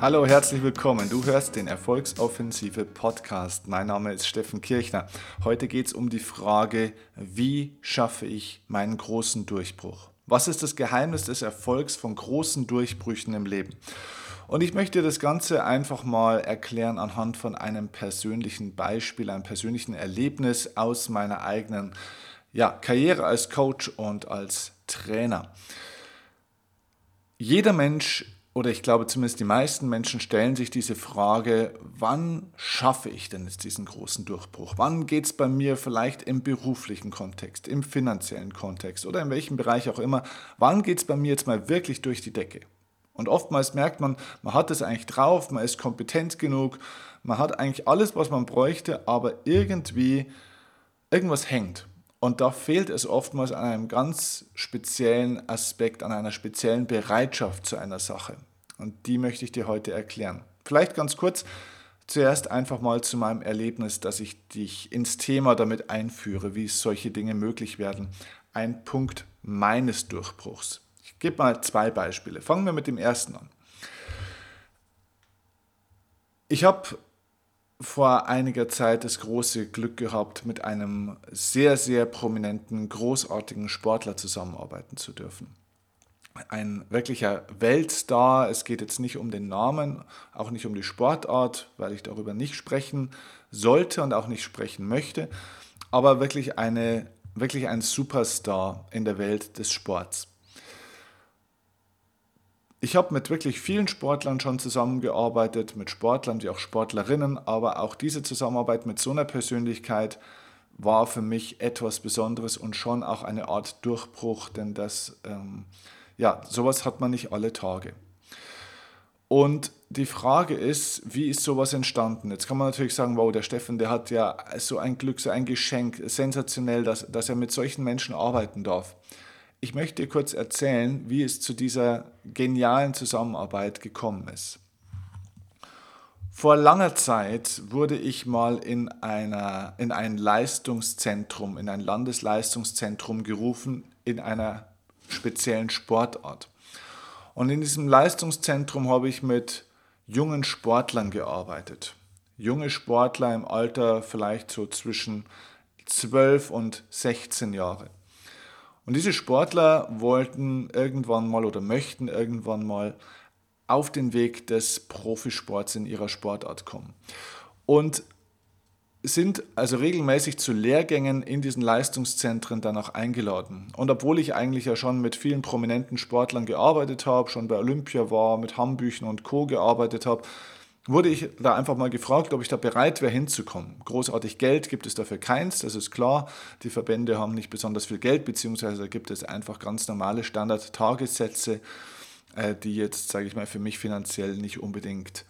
Hallo, herzlich willkommen. Du hörst den Erfolgsoffensive Podcast. Mein Name ist Steffen Kirchner. Heute geht es um die Frage, wie schaffe ich meinen großen Durchbruch? Was ist das Geheimnis des Erfolgs von großen Durchbrüchen im Leben? Und ich möchte das Ganze einfach mal erklären anhand von einem persönlichen Beispiel, einem persönlichen Erlebnis aus meiner eigenen ja, Karriere als Coach und als Trainer. Jeder Mensch oder ich glaube zumindest die meisten Menschen stellen sich diese Frage, wann schaffe ich denn jetzt diesen großen Durchbruch? Wann geht es bei mir vielleicht im beruflichen Kontext, im finanziellen Kontext oder in welchem Bereich auch immer, wann geht es bei mir jetzt mal wirklich durch die Decke? Und oftmals merkt man, man hat es eigentlich drauf, man ist kompetent genug, man hat eigentlich alles, was man bräuchte, aber irgendwie irgendwas hängt. Und da fehlt es oftmals an einem ganz speziellen Aspekt, an einer speziellen Bereitschaft zu einer Sache. Und die möchte ich dir heute erklären. Vielleicht ganz kurz, zuerst einfach mal zu meinem Erlebnis, dass ich dich ins Thema damit einführe, wie solche Dinge möglich werden. Ein Punkt meines Durchbruchs. Ich gebe mal zwei Beispiele. Fangen wir mit dem ersten an. Ich habe vor einiger Zeit das große Glück gehabt, mit einem sehr, sehr prominenten, großartigen Sportler zusammenarbeiten zu dürfen. Ein wirklicher Weltstar. Es geht jetzt nicht um den Namen, auch nicht um die Sportart, weil ich darüber nicht sprechen sollte und auch nicht sprechen möchte, aber wirklich, eine, wirklich ein Superstar in der Welt des Sports. Ich habe mit wirklich vielen Sportlern schon zusammengearbeitet, mit Sportlern wie auch Sportlerinnen, aber auch diese Zusammenarbeit mit so einer Persönlichkeit war für mich etwas Besonderes und schon auch eine Art Durchbruch, denn das, ähm, ja, sowas hat man nicht alle Tage. Und die Frage ist, wie ist sowas entstanden? Jetzt kann man natürlich sagen, wow, der Steffen, der hat ja so ein Glück, so ein Geschenk, sensationell, dass, dass er mit solchen Menschen arbeiten darf. Ich möchte kurz erzählen, wie es zu dieser genialen Zusammenarbeit gekommen ist. Vor langer Zeit wurde ich mal in, einer, in ein Leistungszentrum, in ein Landesleistungszentrum gerufen, in einer speziellen Sportart. Und in diesem Leistungszentrum habe ich mit jungen Sportlern gearbeitet. Junge Sportler im Alter vielleicht so zwischen 12 und 16 Jahre. Und diese Sportler wollten irgendwann mal oder möchten irgendwann mal auf den Weg des Profisports in ihrer Sportart kommen. Und sind also regelmäßig zu Lehrgängen in diesen Leistungszentren dann auch eingeladen. Und obwohl ich eigentlich ja schon mit vielen prominenten Sportlern gearbeitet habe, schon bei Olympia war, mit Hambüchen und Co. gearbeitet habe, wurde ich da einfach mal gefragt, ob ich da bereit wäre hinzukommen. Großartig Geld gibt es dafür keins, das ist klar. Die Verbände haben nicht besonders viel Geld, beziehungsweise gibt es einfach ganz normale Standard-Tagessätze, äh, die jetzt, sage ich mal, für mich finanziell nicht unbedingt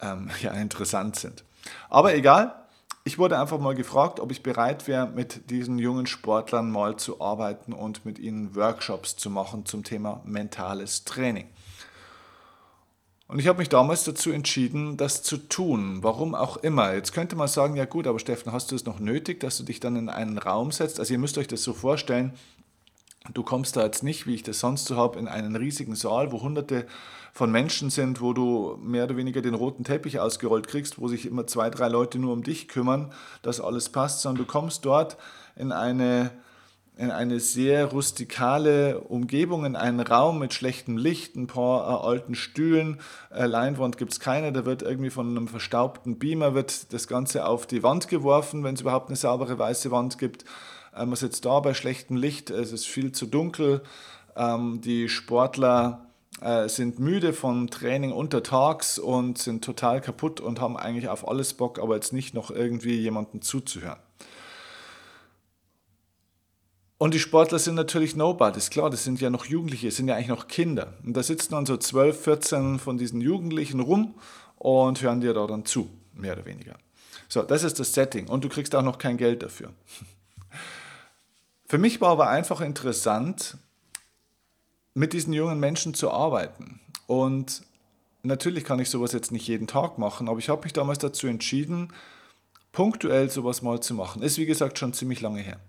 ähm, ja, interessant sind. Aber egal, ich wurde einfach mal gefragt, ob ich bereit wäre, mit diesen jungen Sportlern mal zu arbeiten und mit ihnen Workshops zu machen zum Thema mentales Training. Und ich habe mich damals dazu entschieden, das zu tun. Warum auch immer. Jetzt könnte man sagen, ja gut, aber Steffen, hast du es noch nötig, dass du dich dann in einen Raum setzt? Also ihr müsst euch das so vorstellen, du kommst da jetzt nicht, wie ich das sonst so habe, in einen riesigen Saal, wo hunderte von Menschen sind, wo du mehr oder weniger den roten Teppich ausgerollt kriegst, wo sich immer zwei, drei Leute nur um dich kümmern, dass alles passt, sondern du kommst dort in eine in eine sehr rustikale Umgebung, in einen Raum mit schlechtem Licht, ein paar äh, alten Stühlen, äh, Leinwand gibt es keine, da wird irgendwie von einem verstaubten Beamer wird das Ganze auf die Wand geworfen, wenn es überhaupt eine saubere weiße Wand gibt. Man sitzt da bei schlechtem Licht, es ist viel zu dunkel, ähm, die Sportler äh, sind müde vom Training untertags und sind total kaputt und haben eigentlich auf alles Bock, aber jetzt nicht noch irgendwie jemandem zuzuhören. Und die Sportler sind natürlich Nobodies, klar, das sind ja noch Jugendliche, das sind ja eigentlich noch Kinder. Und da sitzen dann so 12, 14 von diesen Jugendlichen rum und hören dir da dann zu, mehr oder weniger. So, das ist das Setting und du kriegst auch noch kein Geld dafür. Für mich war aber einfach interessant, mit diesen jungen Menschen zu arbeiten. Und natürlich kann ich sowas jetzt nicht jeden Tag machen, aber ich habe mich damals dazu entschieden, punktuell sowas mal zu machen. Ist wie gesagt schon ziemlich lange her.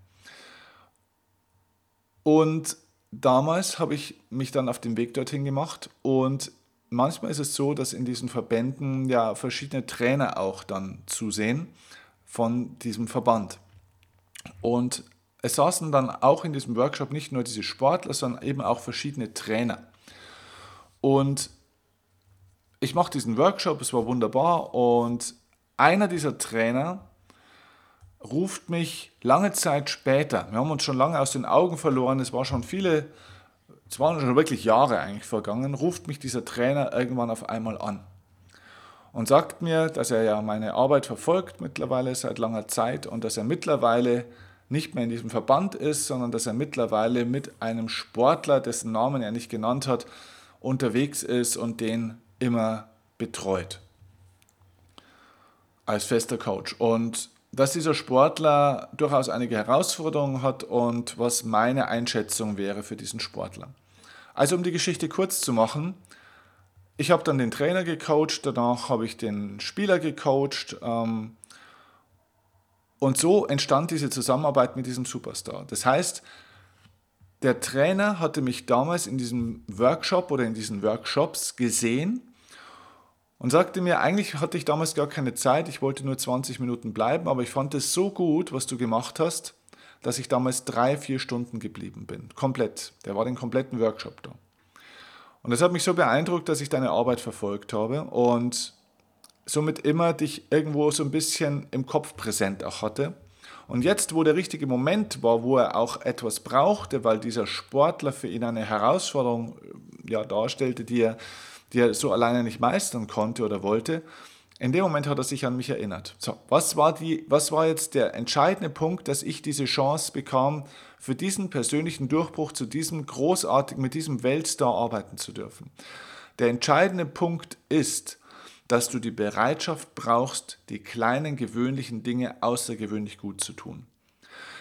Und damals habe ich mich dann auf den Weg dorthin gemacht und manchmal ist es so, dass in diesen Verbänden ja verschiedene Trainer auch dann zusehen von diesem Verband. Und es saßen dann auch in diesem Workshop nicht nur diese Sportler, sondern eben auch verschiedene Trainer. Und ich mache diesen Workshop, es war wunderbar und einer dieser Trainer ruft mich lange Zeit später, wir haben uns schon lange aus den Augen verloren, es war schon viele, es waren schon wirklich Jahre eigentlich vergangen, ruft mich dieser Trainer irgendwann auf einmal an und sagt mir, dass er ja meine Arbeit verfolgt mittlerweile seit langer Zeit und dass er mittlerweile nicht mehr in diesem Verband ist, sondern dass er mittlerweile mit einem Sportler, dessen Namen er nicht genannt hat, unterwegs ist und den immer betreut als fester Coach. Und dass dieser Sportler durchaus einige Herausforderungen hat und was meine Einschätzung wäre für diesen Sportler. Also um die Geschichte kurz zu machen, ich habe dann den Trainer gecoacht, danach habe ich den Spieler gecoacht ähm, und so entstand diese Zusammenarbeit mit diesem Superstar. Das heißt, der Trainer hatte mich damals in diesem Workshop oder in diesen Workshops gesehen und sagte mir, eigentlich hatte ich damals gar keine Zeit, ich wollte nur 20 Minuten bleiben, aber ich fand es so gut, was du gemacht hast, dass ich damals drei, vier Stunden geblieben bin. Komplett. Der war den kompletten Workshop da. Und das hat mich so beeindruckt, dass ich deine Arbeit verfolgt habe und somit immer dich irgendwo so ein bisschen im Kopf präsent auch hatte. Und jetzt, wo der richtige Moment war, wo er auch etwas brauchte, weil dieser Sportler für ihn eine Herausforderung ja, darstellte, die er die er so alleine nicht meistern konnte oder wollte, in dem Moment hat er sich an mich erinnert. So, was war, die, was war jetzt der entscheidende Punkt, dass ich diese Chance bekam, für diesen persönlichen Durchbruch zu diesem großartigen, mit diesem Weltstar arbeiten zu dürfen? Der entscheidende Punkt ist, dass du die Bereitschaft brauchst, die kleinen gewöhnlichen Dinge außergewöhnlich gut zu tun.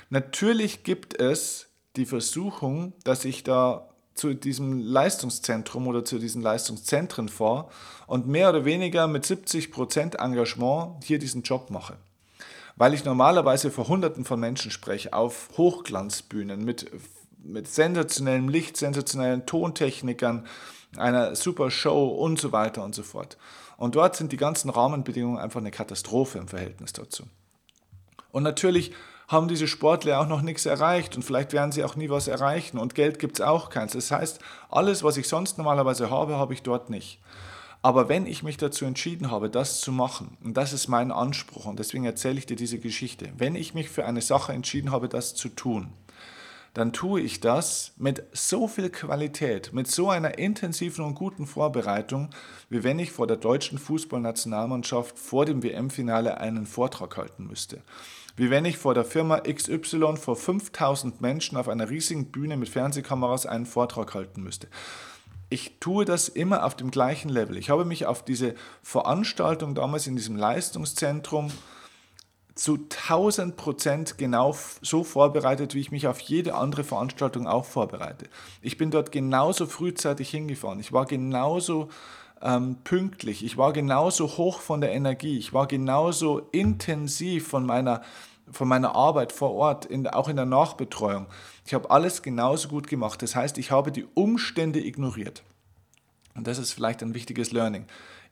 Natürlich gibt es die Versuchung, dass ich da zu diesem Leistungszentrum oder zu diesen Leistungszentren fahre und mehr oder weniger mit 70% Engagement hier diesen Job mache. Weil ich normalerweise vor Hunderten von Menschen spreche, auf Hochglanzbühnen mit, mit sensationellem Licht, sensationellen Tontechnikern, einer super Show und so weiter und so fort. Und dort sind die ganzen Rahmenbedingungen einfach eine Katastrophe im Verhältnis dazu. Und natürlich haben diese Sportler auch noch nichts erreicht und vielleicht werden sie auch nie was erreichen und Geld gibt es auch keins. Das heißt, alles, was ich sonst normalerweise habe, habe ich dort nicht. Aber wenn ich mich dazu entschieden habe, das zu machen, und das ist mein Anspruch, und deswegen erzähle ich dir diese Geschichte, wenn ich mich für eine Sache entschieden habe, das zu tun, dann tue ich das mit so viel Qualität, mit so einer intensiven und guten Vorbereitung, wie wenn ich vor der deutschen Fußballnationalmannschaft vor dem WM-Finale einen Vortrag halten müsste wie wenn ich vor der Firma XY vor 5000 Menschen auf einer riesigen Bühne mit Fernsehkameras einen Vortrag halten müsste. Ich tue das immer auf dem gleichen Level. Ich habe mich auf diese Veranstaltung damals in diesem Leistungszentrum zu 1000 Prozent genau so vorbereitet, wie ich mich auf jede andere Veranstaltung auch vorbereite. Ich bin dort genauso frühzeitig hingefahren. Ich war genauso ähm, pünktlich. Ich war genauso hoch von der Energie. Ich war genauso intensiv von meiner, von meiner Arbeit vor Ort, in, auch in der Nachbetreuung. Ich habe alles genauso gut gemacht. Das heißt, ich habe die Umstände ignoriert. Und das ist vielleicht ein wichtiges Learning.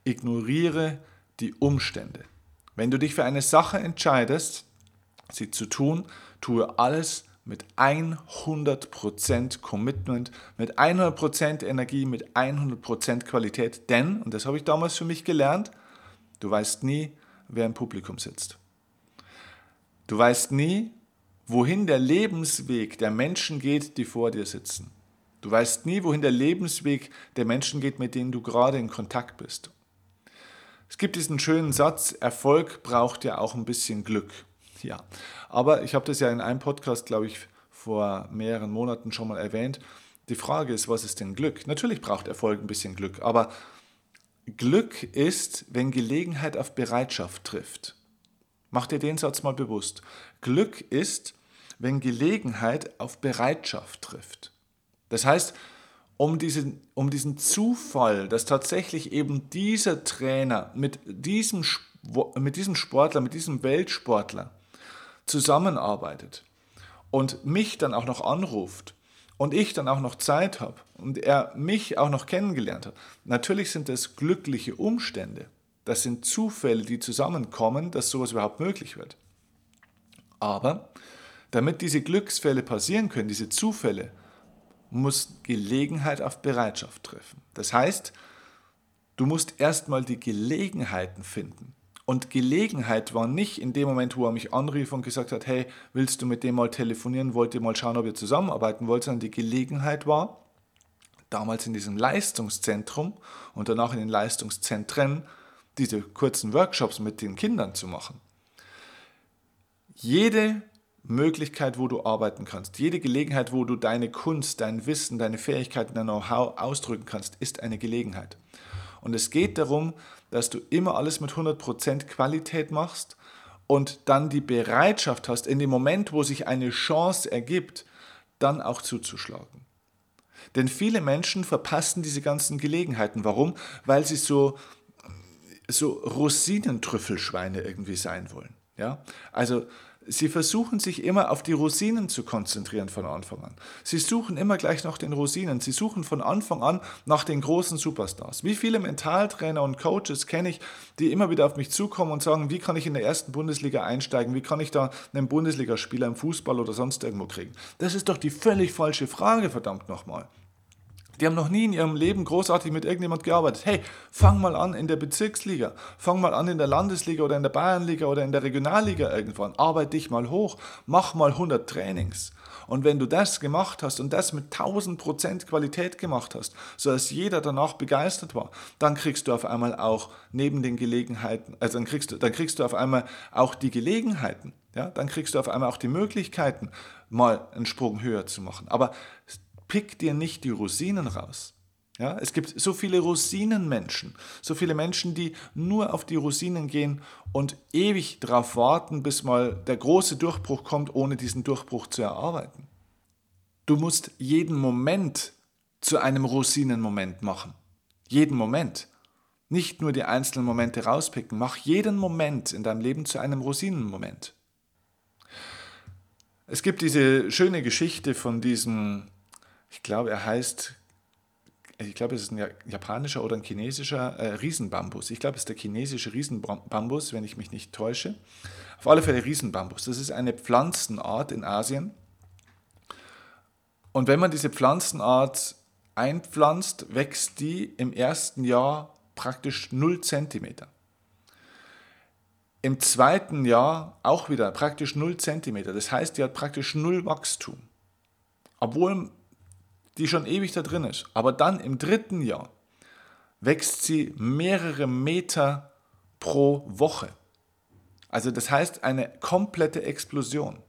Ignoriere die Umstände. Wenn du dich für eine Sache entscheidest, sie zu tun, tue alles mit 100% Commitment, mit 100% Energie, mit 100% Qualität. Denn, und das habe ich damals für mich gelernt, du weißt nie, wer im Publikum sitzt. Du weißt nie, wohin der Lebensweg der Menschen geht, die vor dir sitzen. Du weißt nie, wohin der Lebensweg der Menschen geht, mit denen du gerade in Kontakt bist. Es gibt diesen schönen Satz, Erfolg braucht ja auch ein bisschen Glück. Ja, aber ich habe das ja in einem Podcast, glaube ich, vor mehreren Monaten schon mal erwähnt. Die Frage ist, was ist denn Glück? Natürlich braucht Erfolg ein bisschen Glück, aber Glück ist, wenn Gelegenheit auf Bereitschaft trifft. Mach dir den Satz mal bewusst. Glück ist, wenn Gelegenheit auf Bereitschaft trifft. Das heißt, um diesen, um diesen Zufall, dass tatsächlich eben dieser Trainer mit diesem, mit diesem Sportler, mit diesem Weltsportler zusammenarbeitet und mich dann auch noch anruft und ich dann auch noch Zeit habe und er mich auch noch kennengelernt hat, natürlich sind das glückliche Umstände. Das sind Zufälle, die zusammenkommen, dass sowas überhaupt möglich wird. Aber damit diese Glücksfälle passieren können, diese Zufälle, muss Gelegenheit auf Bereitschaft treffen. Das heißt, du musst erstmal die Gelegenheiten finden. Und Gelegenheit war nicht in dem Moment, wo er mich anrief und gesagt hat, hey, willst du mit dem mal telefonieren, wollt ihr mal schauen, ob ihr zusammenarbeiten wollt, sondern die Gelegenheit war, damals in diesem Leistungszentrum und danach in den Leistungszentren diese kurzen Workshops mit den Kindern zu machen. Jede Möglichkeit, wo du arbeiten kannst, jede Gelegenheit, wo du deine Kunst, dein Wissen, deine Fähigkeiten, dein Know-how ausdrücken kannst, ist eine Gelegenheit. Und es geht darum, dass du immer alles mit 100% Qualität machst und dann die Bereitschaft hast, in dem Moment, wo sich eine Chance ergibt, dann auch zuzuschlagen. Denn viele Menschen verpassen diese ganzen Gelegenheiten. Warum? Weil sie so, so Rosinentrüffelschweine irgendwie sein wollen. Ja? Also Sie versuchen sich immer auf die Rosinen zu konzentrieren von Anfang an. Sie suchen immer gleich nach den Rosinen. Sie suchen von Anfang an nach den großen Superstars. Wie viele Mentaltrainer und Coaches kenne ich, die immer wieder auf mich zukommen und sagen, wie kann ich in der ersten Bundesliga einsteigen? Wie kann ich da einen Bundesligaspieler im Fußball oder sonst irgendwo kriegen? Das ist doch die völlig falsche Frage, verdammt nochmal. Die haben noch nie in ihrem Leben großartig mit irgendjemand gearbeitet. Hey, fang mal an in der Bezirksliga, fang mal an in der Landesliga oder in der Bayernliga oder in der Regionalliga irgendwann. Arbeite dich mal hoch, mach mal 100 Trainings. Und wenn du das gemacht hast und das mit 1000% Qualität gemacht hast, sodass jeder danach begeistert war, dann kriegst du auf einmal auch neben den Gelegenheiten, also dann kriegst du, dann kriegst du auf einmal auch die Gelegenheiten, ja, dann kriegst du auf einmal auch die Möglichkeiten, mal einen Sprung höher zu machen. Aber pick dir nicht die Rosinen raus. Ja, es gibt so viele Rosinenmenschen, so viele Menschen, die nur auf die Rosinen gehen und ewig darauf warten, bis mal der große Durchbruch kommt, ohne diesen Durchbruch zu erarbeiten. Du musst jeden Moment zu einem Rosinenmoment machen. Jeden Moment. Nicht nur die einzelnen Momente rauspicken, mach jeden Moment in deinem Leben zu einem Rosinenmoment. Es gibt diese schöne Geschichte von diesem ich glaube, er heißt, ich glaube, es ist ein japanischer oder ein chinesischer äh, Riesenbambus. Ich glaube, es ist der chinesische Riesenbambus, wenn ich mich nicht täusche. Auf alle Fälle Riesenbambus. Das ist eine Pflanzenart in Asien. Und wenn man diese Pflanzenart einpflanzt, wächst die im ersten Jahr praktisch 0 cm. Im zweiten Jahr auch wieder praktisch 0 cm. Das heißt, die hat praktisch null Wachstum. Obwohl die schon ewig da drin ist. Aber dann im dritten Jahr wächst sie mehrere Meter pro Woche. Also das heißt eine komplette Explosion.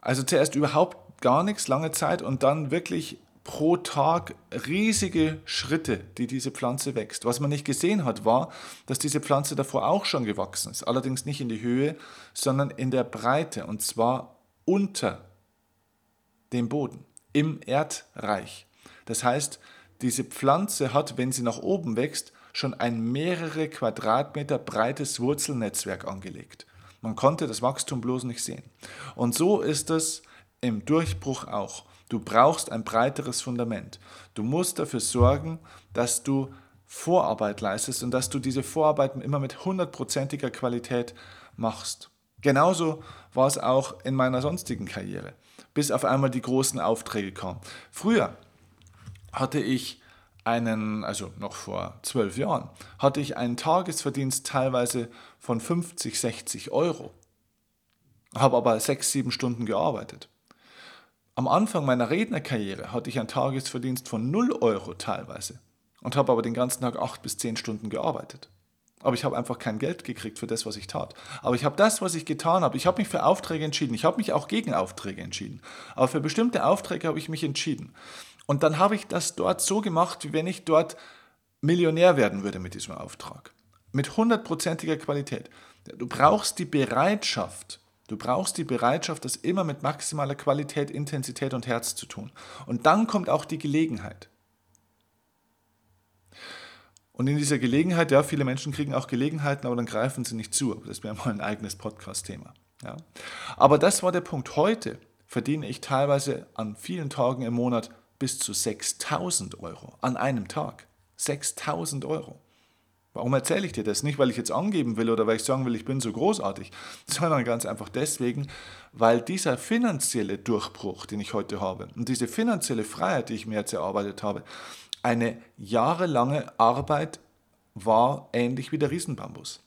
Also zuerst überhaupt gar nichts, lange Zeit und dann wirklich pro Tag riesige Schritte, die diese Pflanze wächst. Was man nicht gesehen hat, war, dass diese Pflanze davor auch schon gewachsen ist. Allerdings nicht in die Höhe, sondern in der Breite und zwar unter dem Boden im Erdreich. Das heißt, diese Pflanze hat, wenn sie nach oben wächst, schon ein mehrere Quadratmeter breites Wurzelnetzwerk angelegt. Man konnte das Wachstum bloß nicht sehen. Und so ist es im Durchbruch auch. Du brauchst ein breiteres Fundament. Du musst dafür sorgen, dass du Vorarbeit leistest und dass du diese Vorarbeiten immer mit hundertprozentiger Qualität machst. Genauso war es auch in meiner sonstigen Karriere bis auf einmal die großen Aufträge kamen. Früher hatte ich einen, also noch vor zwölf Jahren, hatte ich einen Tagesverdienst teilweise von 50, 60 Euro, habe aber sechs, sieben Stunden gearbeitet. Am Anfang meiner Rednerkarriere hatte ich einen Tagesverdienst von 0 Euro teilweise und habe aber den ganzen Tag acht bis zehn Stunden gearbeitet. Aber ich habe einfach kein Geld gekriegt für das, was ich tat. Aber ich habe das, was ich getan habe, ich habe mich für Aufträge entschieden. Ich habe mich auch gegen Aufträge entschieden. Aber für bestimmte Aufträge habe ich mich entschieden. Und dann habe ich das dort so gemacht, wie wenn ich dort Millionär werden würde mit diesem Auftrag. Mit hundertprozentiger Qualität. Du brauchst die Bereitschaft, du brauchst die Bereitschaft, das immer mit maximaler Qualität, Intensität und Herz zu tun. Und dann kommt auch die Gelegenheit. Und in dieser Gelegenheit, ja, viele Menschen kriegen auch Gelegenheiten, aber dann greifen sie nicht zu. Das wäre mal ein eigenes Podcast-Thema. Ja. Aber das war der Punkt. Heute verdiene ich teilweise an vielen Tagen im Monat bis zu 6000 Euro an einem Tag. 6000 Euro. Warum erzähle ich dir das? Nicht, weil ich jetzt angeben will oder weil ich sagen will, ich bin so großartig, sondern ganz einfach deswegen, weil dieser finanzielle Durchbruch, den ich heute habe und diese finanzielle Freiheit, die ich mir jetzt erarbeitet habe, eine jahrelange Arbeit war, ähnlich wie der Riesenbambus.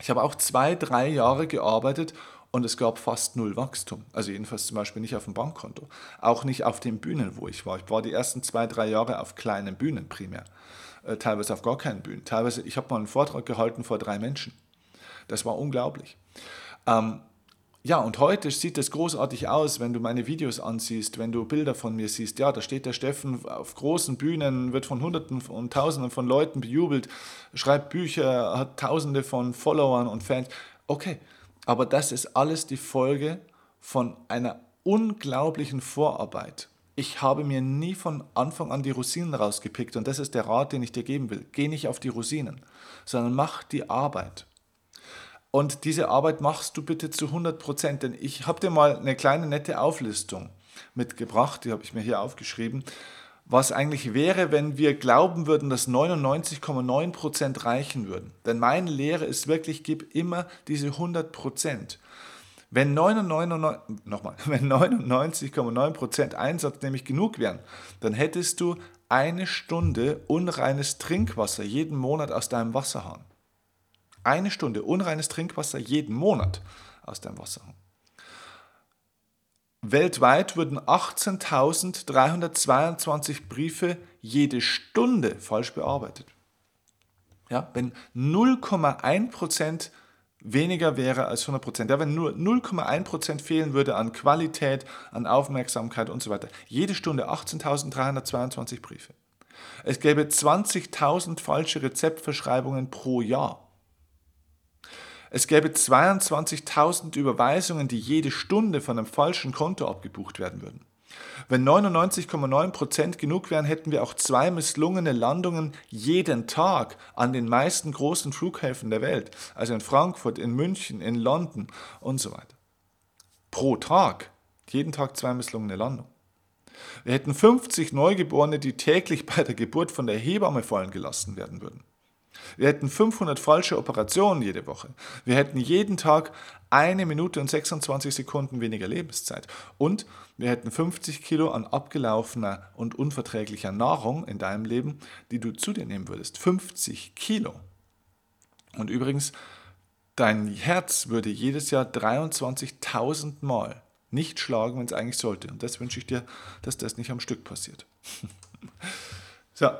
Ich habe auch zwei, drei Jahre gearbeitet und es gab fast null Wachstum. Also jedenfalls zum Beispiel nicht auf dem Bankkonto. Auch nicht auf den Bühnen, wo ich war. Ich war die ersten zwei, drei Jahre auf kleinen Bühnen primär. Äh, teilweise auf gar keinen Bühnen. Teilweise, ich habe mal einen Vortrag gehalten vor drei Menschen. Das war unglaublich. Ähm, ja, und heute sieht es großartig aus, wenn du meine Videos ansiehst, wenn du Bilder von mir siehst. Ja, da steht der Steffen auf großen Bühnen, wird von Hunderten und Tausenden von Leuten bejubelt, schreibt Bücher, hat Tausende von Followern und Fans. Okay, aber das ist alles die Folge von einer unglaublichen Vorarbeit. Ich habe mir nie von Anfang an die Rosinen rausgepickt und das ist der Rat, den ich dir geben will. Geh nicht auf die Rosinen, sondern mach die Arbeit. Und diese Arbeit machst du bitte zu 100 Prozent, denn ich habe dir mal eine kleine nette Auflistung mitgebracht, die habe ich mir hier aufgeschrieben, was eigentlich wäre, wenn wir glauben würden, dass 99,9 Prozent reichen würden. Denn meine Lehre ist wirklich, gib immer diese 100 Prozent. Wenn 99,9 Prozent Einsatz nämlich genug wären, dann hättest du eine Stunde unreines Trinkwasser jeden Monat aus deinem Wasserhahn. Eine Stunde unreines Trinkwasser jeden Monat aus deinem Wasserhahn. Weltweit würden 18.322 Briefe jede Stunde falsch bearbeitet. Ja, wenn 0,1% weniger wäre als 100%, ja, wenn nur 0,1% fehlen würde an Qualität, an Aufmerksamkeit und so weiter. Jede Stunde 18.322 Briefe. Es gäbe 20.000 falsche Rezeptverschreibungen pro Jahr. Es gäbe 22.000 Überweisungen, die jede Stunde von einem falschen Konto abgebucht werden würden. Wenn 99,9% genug wären, hätten wir auch zwei misslungene Landungen jeden Tag an den meisten großen Flughäfen der Welt, also in Frankfurt, in München, in London und so weiter. Pro Tag, jeden Tag zwei misslungene Landungen. Wir hätten 50 Neugeborene, die täglich bei der Geburt von der Hebamme fallen gelassen werden würden. Wir hätten 500 falsche Operationen jede Woche. Wir hätten jeden Tag eine Minute und 26 Sekunden weniger Lebenszeit. Und wir hätten 50 Kilo an abgelaufener und unverträglicher Nahrung in deinem Leben, die du zu dir nehmen würdest. 50 Kilo. Und übrigens, dein Herz würde jedes Jahr 23.000 Mal nicht schlagen, wenn es eigentlich sollte. Und das wünsche ich dir, dass das nicht am Stück passiert. so,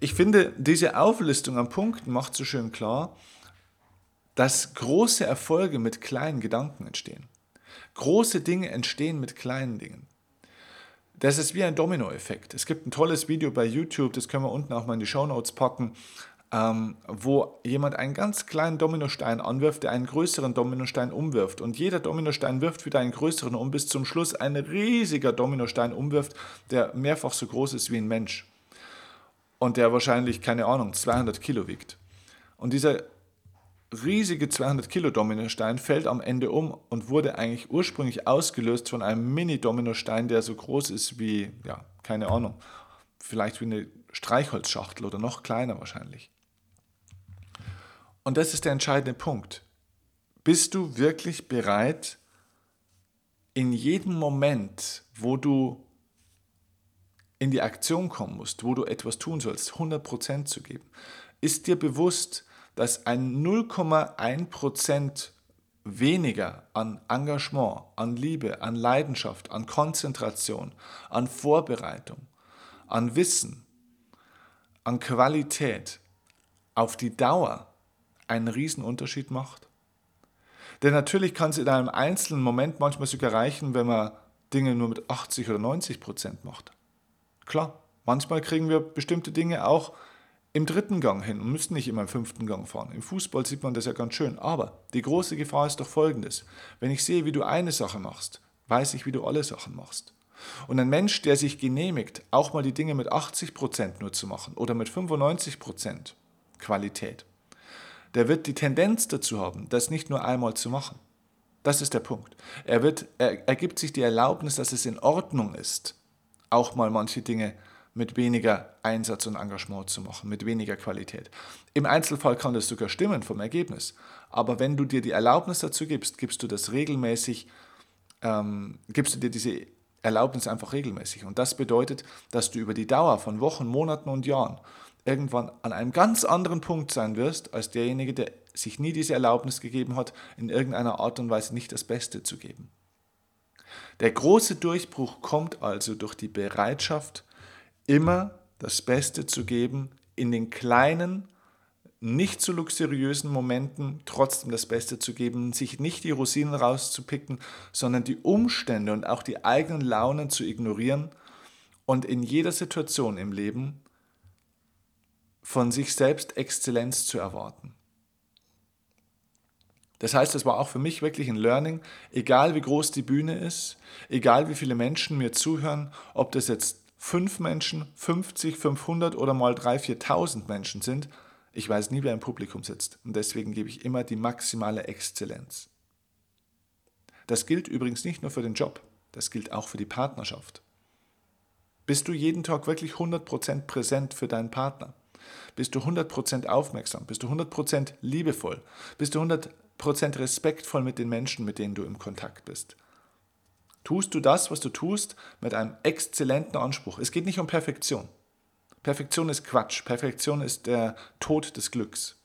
ich finde, diese Auflistung an Punkten macht so schön klar, dass große Erfolge mit kleinen Gedanken entstehen. Große Dinge entstehen mit kleinen Dingen. Das ist wie ein Dominoeffekt. Es gibt ein tolles Video bei YouTube, das können wir unten auch mal in die Show Notes packen, ähm, wo jemand einen ganz kleinen Dominostein anwirft, der einen größeren Dominostein umwirft. Und jeder Dominostein wirft wieder einen größeren um, bis zum Schluss ein riesiger Dominostein umwirft, der mehrfach so groß ist wie ein Mensch und der wahrscheinlich, keine Ahnung, 200 Kilo wiegt. Und dieser riesige 200 Kilo Dominostein fällt am Ende um und wurde eigentlich ursprünglich ausgelöst von einem Mini-Dominostein, der so groß ist wie, ja, keine Ahnung, vielleicht wie eine Streichholzschachtel oder noch kleiner wahrscheinlich. Und das ist der entscheidende Punkt. Bist du wirklich bereit, in jedem Moment, wo du in die Aktion kommen musst, wo du etwas tun sollst, 100% zu geben, ist dir bewusst, dass ein 0,1% weniger an Engagement, an Liebe, an Leidenschaft, an Konzentration, an Vorbereitung, an Wissen, an Qualität auf die Dauer einen Riesenunterschied macht? Denn natürlich kann es in einem einzelnen Moment manchmal sogar reichen, wenn man Dinge nur mit 80 oder 90 Prozent macht. Klar, manchmal kriegen wir bestimmte Dinge auch im dritten Gang hin und müssen nicht immer im fünften Gang fahren. Im Fußball sieht man das ja ganz schön. Aber die große Gefahr ist doch folgendes. Wenn ich sehe, wie du eine Sache machst, weiß ich, wie du alle Sachen machst. Und ein Mensch, der sich genehmigt, auch mal die Dinge mit 80% nur zu machen oder mit 95% Qualität, der wird die Tendenz dazu haben, das nicht nur einmal zu machen. Das ist der Punkt. Er, wird, er, er gibt sich die Erlaubnis, dass es in Ordnung ist, auch mal manche Dinge mit weniger Einsatz und Engagement zu machen, mit weniger Qualität. Im Einzelfall kann das sogar stimmen vom Ergebnis. Aber wenn du dir die Erlaubnis dazu gibst, gibst du das regelmäßig, ähm, gibst du dir diese Erlaubnis einfach regelmäßig. Und das bedeutet, dass du über die Dauer von Wochen, Monaten und Jahren irgendwann an einem ganz anderen Punkt sein wirst, als derjenige, der sich nie diese Erlaubnis gegeben hat, in irgendeiner Art und Weise nicht das Beste zu geben. Der große Durchbruch kommt also durch die Bereitschaft, immer das Beste zu geben, in den kleinen, nicht so luxuriösen Momenten trotzdem das Beste zu geben, sich nicht die Rosinen rauszupicken, sondern die Umstände und auch die eigenen Launen zu ignorieren und in jeder Situation im Leben von sich selbst Exzellenz zu erwarten. Das heißt, es war auch für mich wirklich ein Learning, egal wie groß die Bühne ist, egal wie viele Menschen mir zuhören, ob das jetzt fünf Menschen, 50, 500 oder mal 3.000, 4.000 Menschen sind, ich weiß nie, wer im Publikum sitzt. Und deswegen gebe ich immer die maximale Exzellenz. Das gilt übrigens nicht nur für den Job, das gilt auch für die Partnerschaft. Bist du jeden Tag wirklich 100% präsent für deinen Partner? Bist du 100% aufmerksam? Bist du 100% liebevoll? Bist du 100% respektvoll mit den Menschen, mit denen du im Kontakt bist? Tust du das, was du tust, mit einem exzellenten Anspruch? Es geht nicht um Perfektion. Perfektion ist Quatsch. Perfektion ist der Tod des Glücks.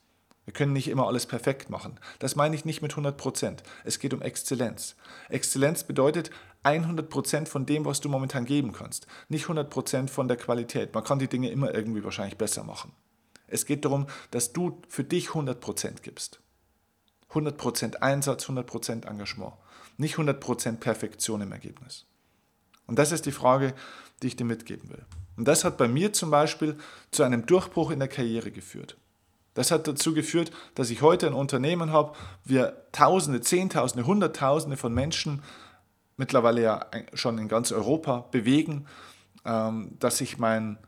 Wir können nicht immer alles perfekt machen. Das meine ich nicht mit 100 Prozent. Es geht um Exzellenz. Exzellenz bedeutet 100 Prozent von dem, was du momentan geben kannst. Nicht 100 Prozent von der Qualität. Man kann die Dinge immer irgendwie wahrscheinlich besser machen. Es geht darum, dass du für dich 100 Prozent gibst. 100 Prozent Einsatz, 100 Prozent Engagement. Nicht 100 Prozent Perfektion im Ergebnis. Und das ist die Frage, die ich dir mitgeben will. Und das hat bei mir zum Beispiel zu einem Durchbruch in der Karriere geführt. Das hat dazu geführt, dass ich heute ein Unternehmen habe, wir Tausende, Zehntausende, Hunderttausende von Menschen, mittlerweile ja schon in ganz Europa, bewegen, ähm, dass ich mein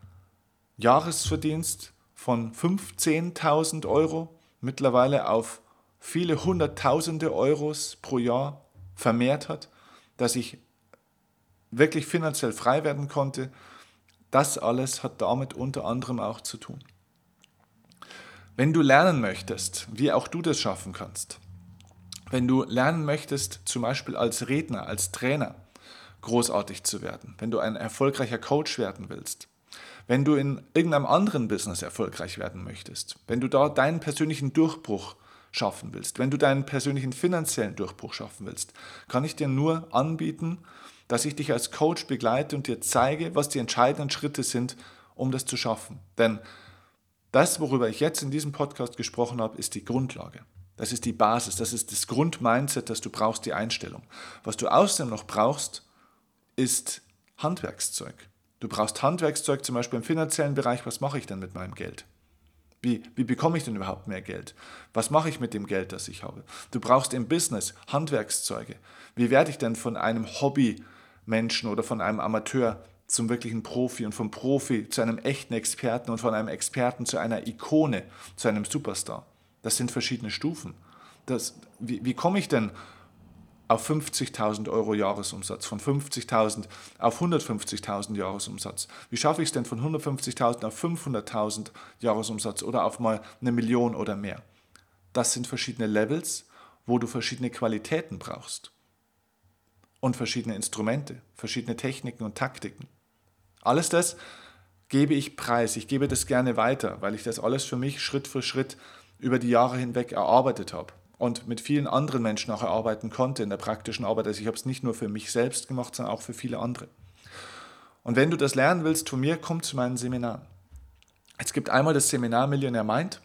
Jahresverdienst von 15.000 Euro mittlerweile auf viele Hunderttausende Euros pro Jahr vermehrt hat, dass ich wirklich finanziell frei werden konnte das alles hat damit unter anderem auch zu tun. Wenn du lernen möchtest, wie auch du das schaffen kannst, wenn du lernen möchtest, zum Beispiel als Redner, als Trainer großartig zu werden, wenn du ein erfolgreicher Coach werden willst, wenn du in irgendeinem anderen Business erfolgreich werden möchtest, wenn du da deinen persönlichen Durchbruch schaffen willst, wenn du deinen persönlichen finanziellen Durchbruch schaffen willst, kann ich dir nur anbieten, dass ich dich als Coach begleite und dir zeige, was die entscheidenden Schritte sind, um das zu schaffen. Denn das, worüber ich jetzt in diesem Podcast gesprochen habe, ist die Grundlage. Das ist die Basis, das ist das Grundmindset, das du brauchst, die Einstellung. Was du außerdem noch brauchst, ist Handwerkszeug. Du brauchst Handwerkszeug zum Beispiel im finanziellen Bereich. Was mache ich denn mit meinem Geld? Wie, wie bekomme ich denn überhaupt mehr Geld? Was mache ich mit dem Geld, das ich habe? Du brauchst im Business Handwerkszeuge. Wie werde ich denn von einem Hobby Menschen oder von einem Amateur zum wirklichen Profi und vom Profi zu einem echten Experten und von einem Experten zu einer Ikone, zu einem Superstar. Das sind verschiedene Stufen. Das, wie, wie komme ich denn auf 50.000 Euro Jahresumsatz, von 50.000 auf 150.000 Jahresumsatz? Wie schaffe ich es denn von 150.000 auf 500.000 Jahresumsatz oder auf mal eine Million oder mehr? Das sind verschiedene Levels, wo du verschiedene Qualitäten brauchst und verschiedene Instrumente, verschiedene Techniken und Taktiken. Alles das gebe ich preis, ich gebe das gerne weiter, weil ich das alles für mich Schritt für Schritt über die Jahre hinweg erarbeitet habe und mit vielen anderen Menschen auch erarbeiten konnte in der praktischen Arbeit. Also ich habe es nicht nur für mich selbst gemacht, sondern auch für viele andere. Und wenn du das lernen willst von mir, komm zu meinen Seminaren. Es gibt einmal das Seminar Millionär Mind.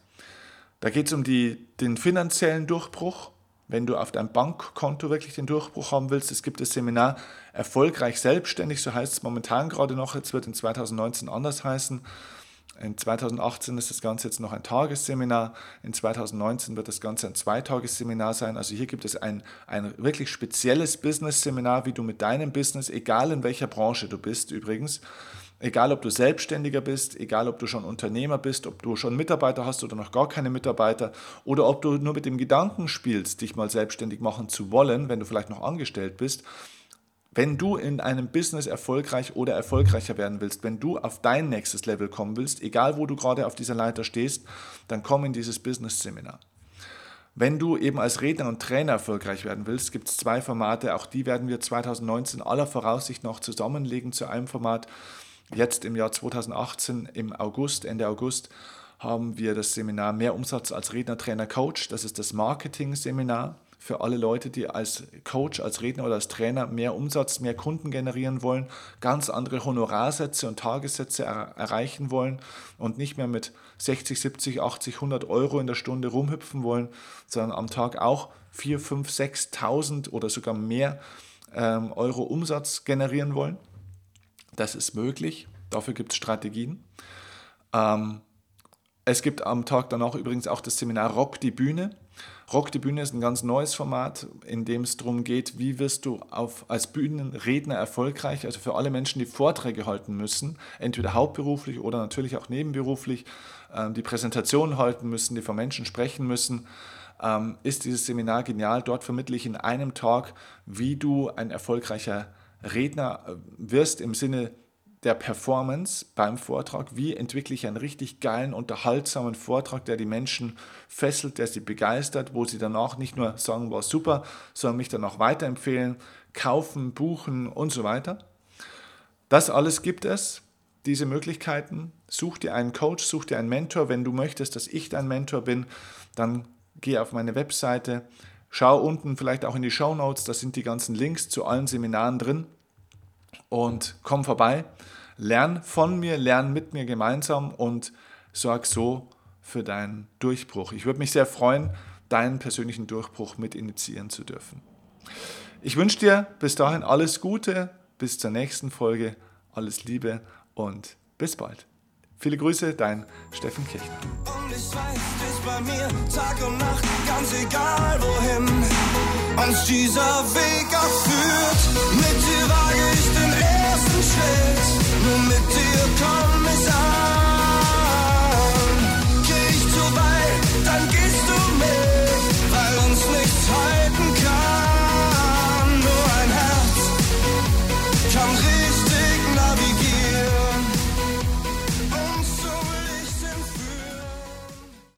Da geht es um die, den finanziellen Durchbruch wenn du auf deinem Bankkonto wirklich den Durchbruch haben willst. Es gibt das Seminar Erfolgreich Selbstständig, so heißt es momentan gerade noch. Jetzt wird in 2019 anders heißen. In 2018 ist das Ganze jetzt noch ein Tagesseminar. In 2019 wird das Ganze ein Zweitagesseminar sein. Also hier gibt es ein, ein wirklich spezielles Business-Seminar, wie du mit deinem Business, egal in welcher Branche du bist übrigens, Egal, ob du Selbstständiger bist, egal, ob du schon Unternehmer bist, ob du schon Mitarbeiter hast oder noch gar keine Mitarbeiter oder ob du nur mit dem Gedanken spielst, dich mal selbstständig machen zu wollen, wenn du vielleicht noch angestellt bist. Wenn du in einem Business erfolgreich oder erfolgreicher werden willst, wenn du auf dein nächstes Level kommen willst, egal wo du gerade auf dieser Leiter stehst, dann komm in dieses Business-Seminar. Wenn du eben als Redner und Trainer erfolgreich werden willst, gibt es zwei Formate. Auch die werden wir 2019 aller Voraussicht noch zusammenlegen zu einem Format. Jetzt im Jahr 2018, im August, Ende August, haben wir das Seminar Mehr Umsatz als Redner, Trainer, Coach. Das ist das Marketing-Seminar für alle Leute, die als Coach, als Redner oder als Trainer mehr Umsatz, mehr Kunden generieren wollen, ganz andere Honorarsätze und Tagessätze er erreichen wollen und nicht mehr mit 60, 70, 80, 100 Euro in der Stunde rumhüpfen wollen, sondern am Tag auch 4, 5, 6.000 oder sogar mehr ähm, Euro Umsatz generieren wollen. Das ist möglich. Dafür gibt es Strategien. Ähm, es gibt am Tag danach übrigens auch das Seminar Rock die Bühne. Rock die Bühne ist ein ganz neues Format, in dem es darum geht, wie wirst du auf, als Bühnenredner erfolgreich, also für alle Menschen, die Vorträge halten müssen, entweder hauptberuflich oder natürlich auch nebenberuflich, äh, die Präsentationen halten müssen, die vor Menschen sprechen müssen, ähm, ist dieses Seminar genial. Dort vermittle ich in einem Tag, wie du ein erfolgreicher Redner äh, wirst im Sinne der Performance beim Vortrag. Wie entwickle ich einen richtig geilen, unterhaltsamen Vortrag, der die Menschen fesselt, der sie begeistert, wo sie danach nicht nur sagen, war super, sondern mich dann auch weiterempfehlen, kaufen, buchen und so weiter. Das alles gibt es, diese Möglichkeiten. Such dir einen Coach, such dir einen Mentor. Wenn du möchtest, dass ich dein Mentor bin, dann geh auf meine Webseite, schau unten vielleicht auch in die Show Notes, da sind die ganzen Links zu allen Seminaren drin und komm vorbei, lern von mir, lern mit mir gemeinsam und sorg so für deinen Durchbruch. Ich würde mich sehr freuen, deinen persönlichen Durchbruch mit initiieren zu dürfen. Ich wünsche dir bis dahin alles Gute, bis zur nächsten Folge, alles Liebe und bis bald. Viele Grüße, dein Steffen Kirchner. Und ich weiß, bist bei mir Tag und Nacht, ganz egal wohin uns dieser Weg auch führt. Mit dir wage ich Schritt, nur mit dir komm es an. Geh ich zu weit, dann gehst